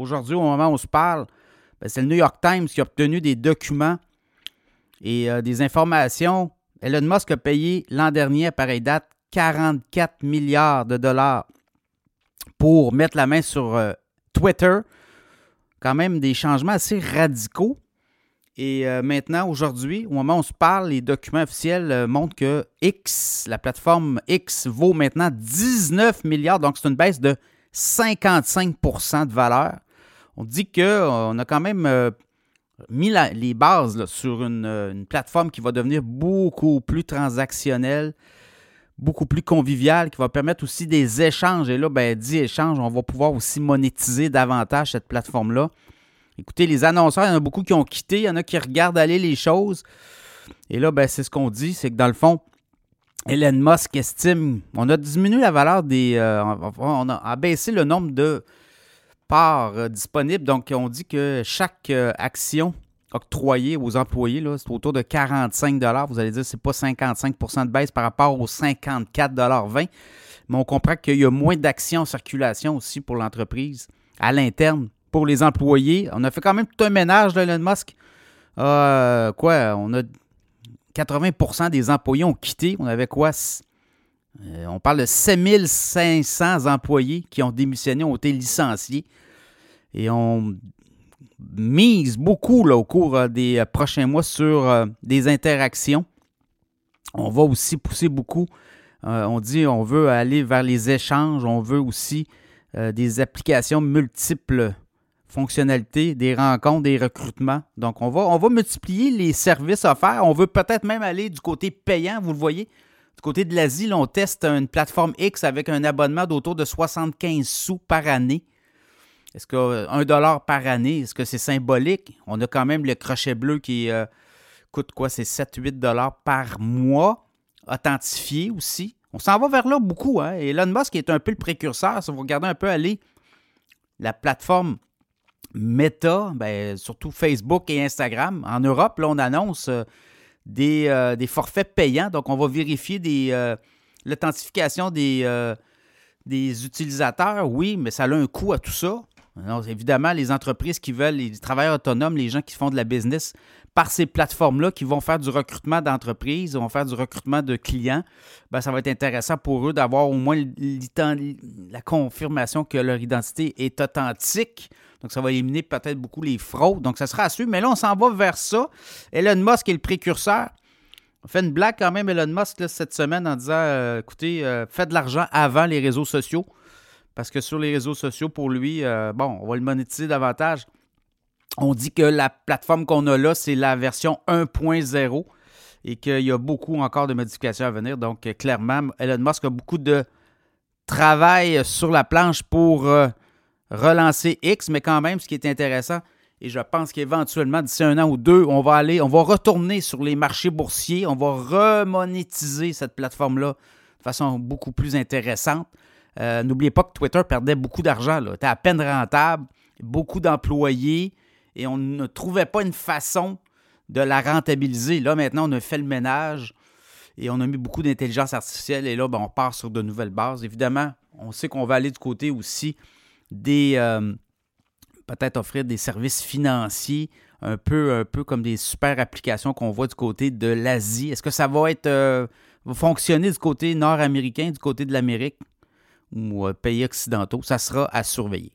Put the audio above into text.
Aujourd'hui, au moment où on se parle, ben, c'est le New York Times qui a obtenu des documents et euh, des informations. Elon Musk a payé l'an dernier, à pareille date, 44 milliards de dollars pour mettre la main sur euh, Twitter. Quand même des changements assez radicaux. Et euh, maintenant, aujourd'hui, au moment où on se parle, les documents officiels montrent que X, la plateforme X, vaut maintenant 19 milliards. Donc, c'est une baisse de 55% de valeur. On dit qu'on a quand même euh, mis les bases sur euh, une, plateforme qui va devenir beaucoup plus transactionnelle, beaucoup plus conviviale, qui va permettre aussi des échanges. Et là, ben, dit on va pouvoir aussi monétiser davantage cette plateforme-là. Écoutez, les annonceurs, il y en a beaucoup qui ont quitté, il y en a qui regardent aller les choses. Et là, ben, c'est ce qu'on dit, c'est que dans le fond, Elon Musk estime, on a diminué la valeur des, euh, on a abaissé le nombre de parts euh, disponibles. Donc, on dit que chaque euh, action octroyée aux employés, c'est autour de 45 Vous allez dire, c'est pas 55% de baisse par rapport aux 54,20 mais on comprend qu'il y a moins d'actions en circulation aussi pour l'entreprise à l'interne. Pour les employés, on a fait quand même tout un ménage Elon Musk. quoi, on a 80% des employés ont quitté. On avait quoi? Euh, on parle de 7500 employés qui ont démissionné, ont été licenciés. Et on mise beaucoup au cours euh, des euh, prochains mois sur des interactions. On va aussi pousser beaucoup. on dit on veut aller vers les échanges. On veut aussi des applications multiples fonctionnalités, des rencontres, des recrutements. Donc, on va, on va multiplier les services offerts. On veut peut-être même aller du côté payant, vous le voyez. Du côté de l'Asie, on teste une plateforme X avec un abonnement d'autour de 75 sous par année. Est-ce que euh, un dollar par année, est-ce que c'est symbolique? On a quand même le crochet bleu qui euh, coûte quoi? C'est 7-8 dollars par mois, authentifié aussi. On s'en va vers là beaucoup. Hein? Elon Musk est un peu le précurseur. Si vous regardez un peu aller la plateforme Meta, ben, surtout Facebook et Instagram. En Europe, là, on annonce euh, euh, des, forfaits payants. Donc, on va vérifier euh, l'authentification des, des utilisateurs. Oui, mais ça a un coût à tout ça. évidemment, les entreprises qui veulent, les travailleurs autonomes, les gens qui font de la business par ces plateformes-là, qui vont faire du recrutement d'entreprises, vont faire du recrutement de clients, ben, ça va être intéressant pour eux d'avoir au moins la confirmation que leur identité est authentique donc, ça va éliminer peut-être beaucoup les fraudes. Donc, ça sera à suivre. Mais là, on s'en va vers ça. Elon Musk est le précurseur. On fait une blague quand même, Elon Musk, cette semaine, en disant euh, écoutez, euh, faites de l'argent avant les réseaux sociaux. Parce que sur les réseaux sociaux, pour lui, euh, bon, on va le monétiser davantage. On dit que la plateforme qu'on a là, c'est la version 1.0 et qu'il y a beaucoup encore de modifications à venir. Donc, clairement, Elon Musk a beaucoup de travail sur la planche pour relancer X, mais quand même, ce qui est intéressant, et je pense qu'éventuellement, d'ici un an ou deux, on va aller, on va retourner sur les marchés boursiers, on va remonétiser cette plateforme-là de façon beaucoup plus intéressante. Euh, n'oubliez pas que Twitter perdait beaucoup d'argent. C'était à peine rentable, beaucoup d'employés, et on ne trouvait pas une façon de la rentabiliser. Là, maintenant, on a fait le ménage et on a mis beaucoup d'intelligence artificielle, et là, ben, on part sur de nouvelles bases. Évidemment, on sait qu'on va aller du côté aussi des euh, peut-être offrir des services financiers un peu, un peu comme des super applications qu'on voit du côté de l'Asie. Est-ce que ça va être euh, fonctionner du côté nord-américain, du côté de l'Amérique ou pays occidentaux? Ça sera à surveiller.